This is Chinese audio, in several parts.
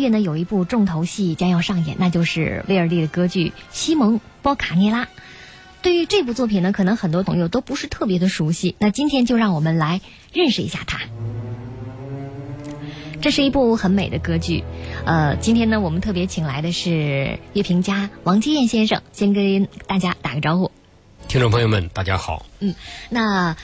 月呢，有一部重头戏将要上演，那就是威尔第的歌剧《西蒙·波卡涅拉》。对于这部作品呢，可能很多朋友都不是特别的熟悉。那今天就让我们来认识一下它。这是一部很美的歌剧，呃，今天呢，我们特别请来的是乐评家王基燕先生，先跟大家打个招呼。听众朋友们，大家好。嗯，那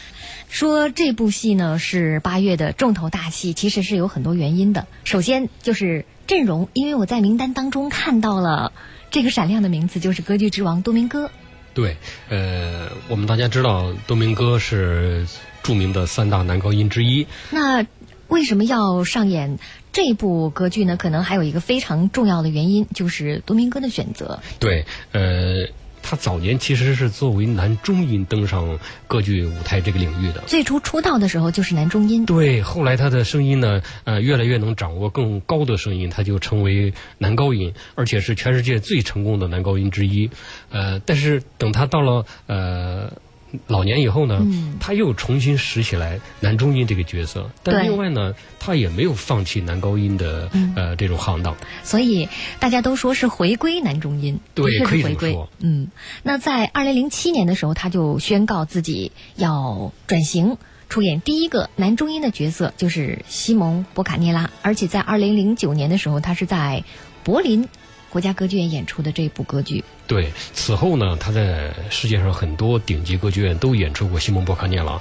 说这部戏呢是八月的重头大戏，其实是有很多原因的。首先就是阵容，因为我在名单当中看到了这个闪亮的名字，就是歌剧之王多明戈。对，呃，我们大家知道多明戈是著名的三大男高音之一。那为什么要上演这部歌剧呢？可能还有一个非常重要的原因，就是多明戈的选择。对，呃。他早年其实是作为男中音登上歌剧舞台这个领域的。最初出道的时候就是男中音。对，后来他的声音呢，呃，越来越能掌握更高的声音，他就成为男高音，而且是全世界最成功的男高音之一。呃，但是等他到了呃。老年以后呢，他又重新拾起来男中音这个角色，但另外呢，他也没有放弃男高音的呃这种行当。所以大家都说是回归男中音，对，可以回归。嗯，那在二零零七年的时候，他就宣告自己要转型，出演第一个男中音的角色，就是西蒙·博卡涅拉。而且在二零零九年的时候，他是在柏林。国家歌剧院演出的这部歌剧，对此后呢，他在世界上很多顶级歌剧院都演出过《西蒙·波卡涅拉》。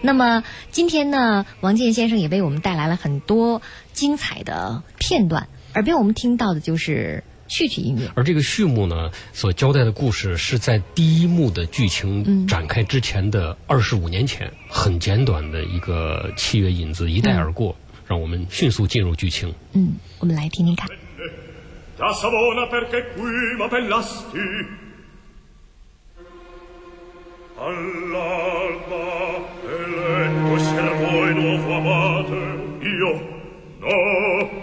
那么今天呢，王健先生也为我们带来了很多精彩的片段，耳边我们听到的就是序曲音乐。而这个序幕呢，所交代的故事是在第一幕的剧情展开之前的二十五年前，很简短的一个器乐引子一带而过，让我们迅速进入剧情。嗯，我们来听听看。da Savona perché qui m'appellasti all'alba eletto ser voi nuovo amate io no.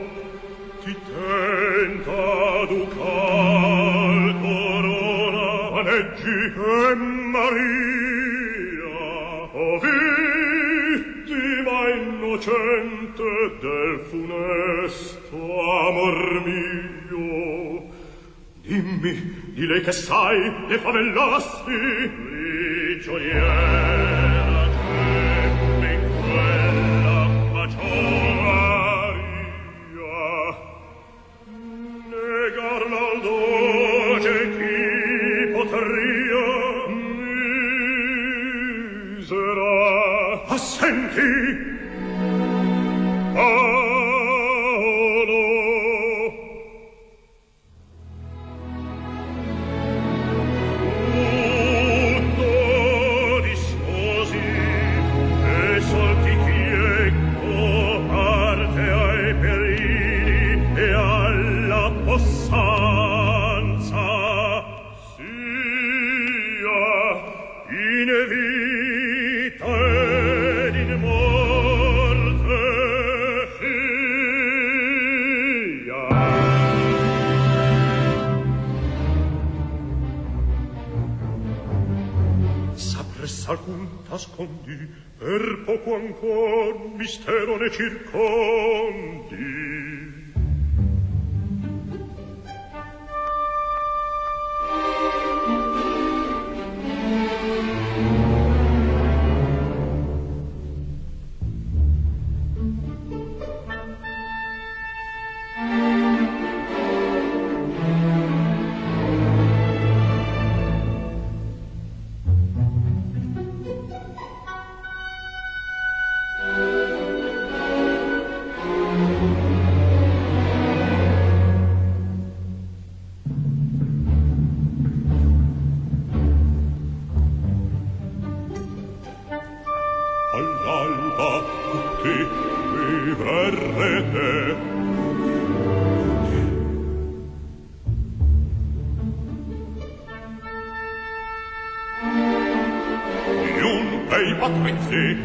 Ti tenta ducal corona maneggi e Maria. O vittima innocente del funesto amor mio. Dimmi, di lei che sai, le favellasti, prigioniera che per poco ancor mistero ne circondi dei patrizi.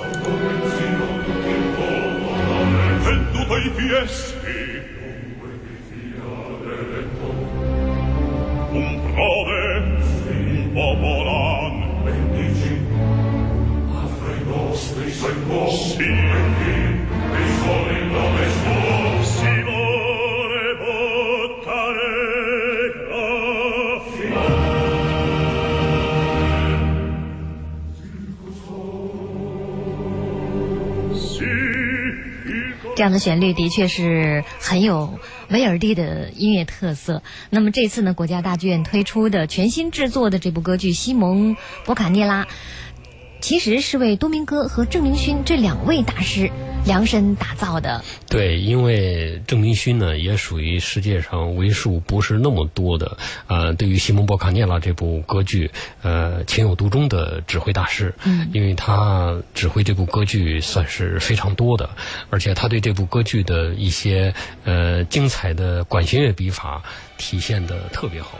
Al Lorenzino tutti intorno a me, venduto i fies, 这样的旋律的确是很有威尔第的音乐特色。那么这次呢，国家大剧院推出的全新制作的这部歌剧《西蒙·博卡涅拉》，其实是为多明戈和郑明勋这两位大师量身打造的。对，因为郑明勋呢，也属于世界上为数不是那么多的，呃，对于西蒙·博卡涅拉这部歌剧，呃，情有独钟的指挥大师。嗯，因为他指挥这部歌剧算是非常多的，而且他对这部歌剧的一些呃精彩的管弦乐笔法体现的特别好。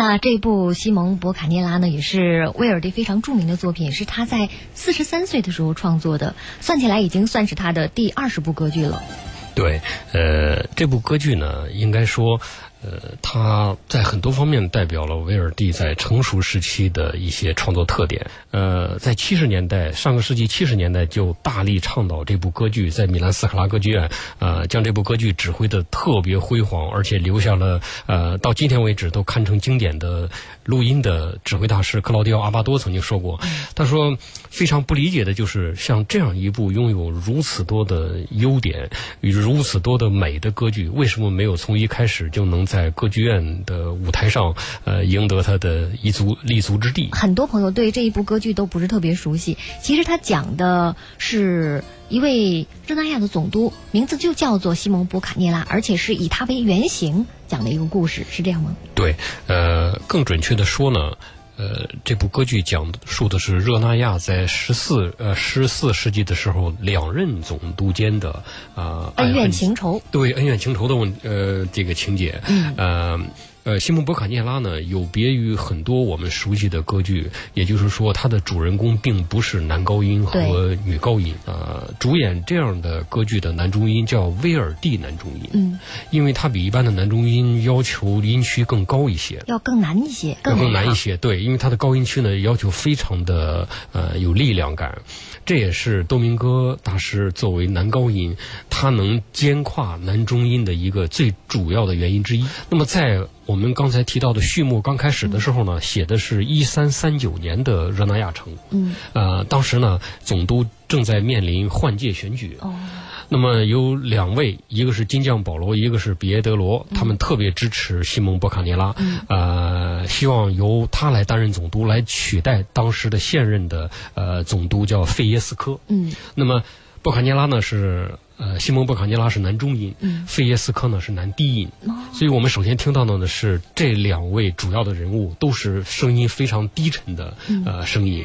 那这部《西蒙·博卡涅拉》呢，也是威尔第非常著名的作品，是他在四十三岁的时候创作的，算起来已经算是他的第二十部歌剧了。对，呃，这部歌剧呢，应该说，呃，他在很多方面代表了威尔第在成熟时期的一些创作特点。呃，在七十年代，上个世纪七十年代就大力倡导这部歌剧，在米兰斯卡拉歌剧院，呃，将这部歌剧指挥的特别辉煌，而且留下了呃，到今天为止都堪称经典的录音的指挥大师克劳迪奥·阿巴多曾经说过，他说非常不理解的就是像这样一部拥有如此多的优点与如此多的美的歌剧，为什么没有从一开始就能在歌剧院的舞台上呃赢得他的一足立足之地？很多朋友对这一部歌剧都不是特别熟悉，其实他讲的是一位热那亚的总督，名字就叫做西蒙·博卡涅拉，而且是以他为原型讲的一个故事，是这样吗？对，呃，更准确的说呢。呃，这部歌剧讲述的是热那亚在十四呃十四世纪的时候，两任总督间的啊、恩怨情仇。对恩怨情仇的问呃这个情节，嗯，呃。呃，西蒙·博卡涅拉呢，有别于很多我们熟悉的歌剧，也就是说，它的主人公并不是男高音和女高音。呃，主演这样的歌剧的男中音叫威尔第男中音，嗯，因为他比一般的男中音要求音区更高一些。要更难一些，要更难一些，对，因为他的高音区呢要求非常的呃有力量感，这也是多明戈大师作为男高音，他能兼跨男中音的一个最主要的原因之一。那么在我们刚才提到的序幕刚开始的时候呢，写的是一三三九年的热那亚城，嗯，呃，当时呢总督正在面临换届选举，哦，那么有两位，一个是金将保罗，一个是比耶德罗，他们特别支持西蒙·博卡涅拉，呃，希望由他来担任总督，来取代当时的现任的呃总督叫费耶斯科。嗯，那么博卡涅拉呢是呃西蒙·博卡涅拉是男中音，嗯。费耶斯科呢是男低音，所以我们首先听到的呢是这两位主要的人物都是声音非常低沉的呃声音。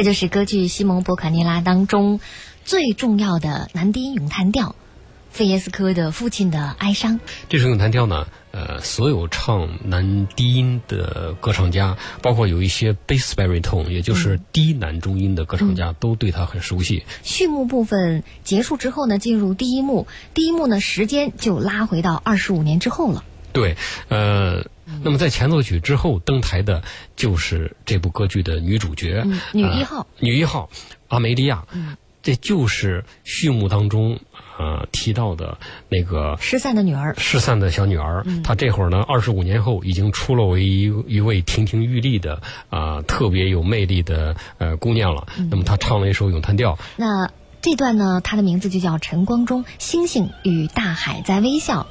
这就是歌剧《西蒙·博卡涅拉》当中最重要的男低音咏叹调，费耶斯科的父亲的哀伤。这首咏叹调呢，呃，所有唱男低音的歌唱家，包括有一些 bass baritone，也就是低男中音的歌唱家，都对他很熟悉。序幕部分结束之后呢，进入第一幕，第一幕呢时间就拉回到二十五年之后了。对，呃，那么在前奏曲之后登台的就是这部歌剧的女主角，嗯女一号呃女一号阿梅利亚，这就是序幕当中呃提到的那个失散的女儿，失散的小女儿，她这会儿呢，二十五年后已经出落为一一位亭亭玉立的啊、特别有魅力的呃姑娘了。那么她唱了一首咏叹调，那这段呢，它的名字就叫《晨光中，星星与大海在微笑》。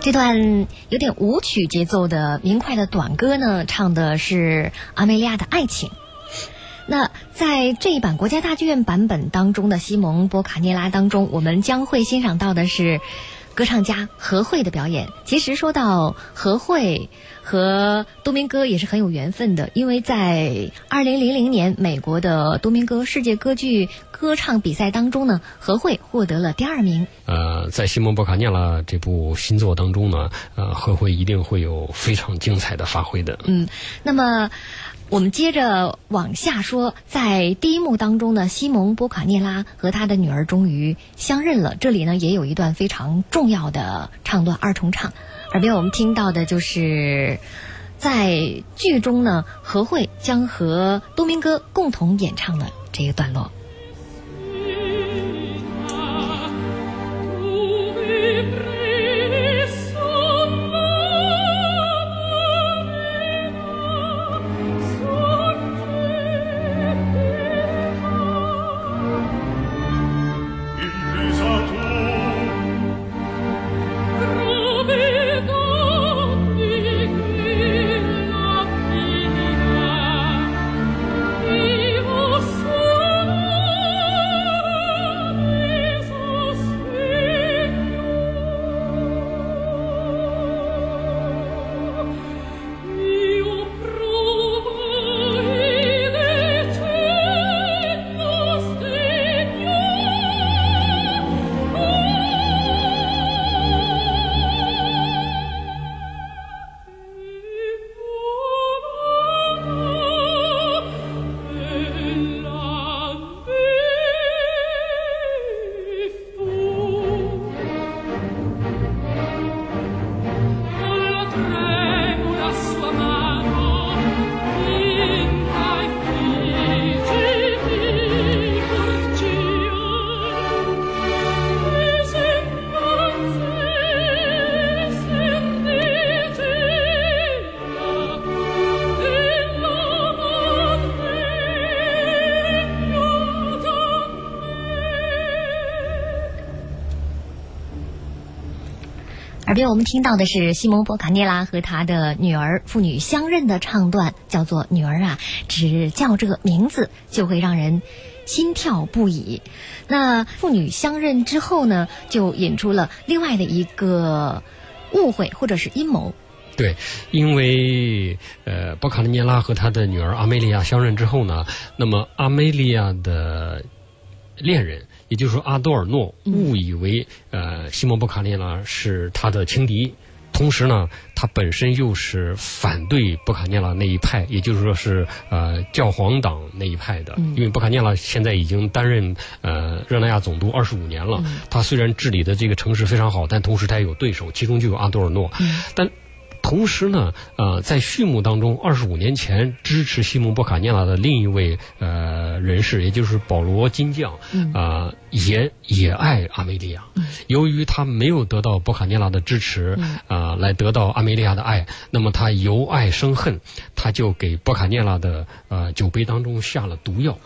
这段有点舞曲节奏的明快的短歌呢，唱的是阿梅利亚的爱情。那在这一版国家大剧院版本当中的西蒙波卡涅拉当中，我们将会欣赏到的是歌唱家何慧的表演。其实说到何慧和多明戈也是很有缘分的，因为在二零零零年美国的多明戈世界歌剧歌唱比赛当中呢，何慧获得了第二名。呃，在西蒙博卡涅拉这部新作当中呢，呃，何慧一定会有非常精彩的发挥的。嗯，那么。我们接着往下说，在第一幕当中呢，西蒙波卡涅拉和他的女儿终于相认了。这里呢也有一段非常重要的唱段二重唱，耳边我们听到的就是在剧中呢，何慧将和多明戈共同演唱的这一段落。耳边我们听到的是西蒙博卡涅拉和他的女儿父女相认的唱段，叫做《女儿啊》，只叫这个名字就会让人心跳不已。那父女相认之后呢，就引出了另外的一个误会或者是阴谋。对，因为呃，博卡涅拉和他的女儿阿梅利亚相认之后呢，那么阿梅利亚的恋人。也就是说，阿多尔诺误以为呃，西蒙波卡涅拉是他的情敌，同时呢，他本身又是反对波卡涅拉那一派，也就是说是呃教皇党那一派的。因为波卡涅拉现在已经担任呃热那亚总督二十五年了，他虽然治理的这个城市非常好，但同时他也有对手，其中就有阿多尔诺。但同时呢，呃，在序幕当中，二十五年前支持西蒙波卡涅拉的另一位呃人士，也就是保罗金将，啊，也也爱阿梅利亚。由于他没有得到博卡涅拉的支持，啊，来得到阿梅利亚的爱，那么他由爱生恨，他就给博卡涅拉的呃酒杯当中下了毒药。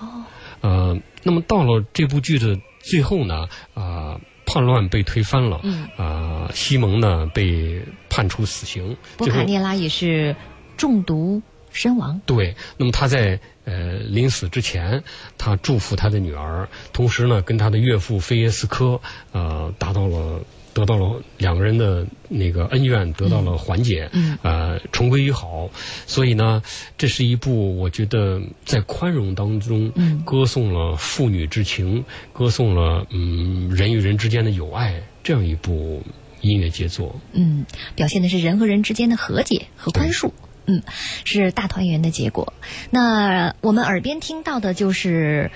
呃，那么到了这部剧的最后呢，啊。叛乱被推翻了，啊，西蒙呢被判处死刑，博卡涅拉也是中毒身亡。对，那么他在呃临死之前，他祝福他的女儿，同时呢跟他的岳父菲耶斯科，呃，达到了。得到了两个人的那个恩怨得到了缓解，呃，重归于好。所以呢，这是一部我觉得在宽容当中，歌颂了父女之情，歌颂了嗯人与人之间的友爱这样一部音乐杰作。嗯，表现的是人和人之间的和解和宽恕。嗯，是大团圆的结果。那我们耳边听到的就是。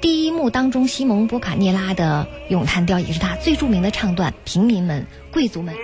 第一幕当中，西蒙波卡涅拉的咏叹调也是他最著名的唱段。平民们、贵族们。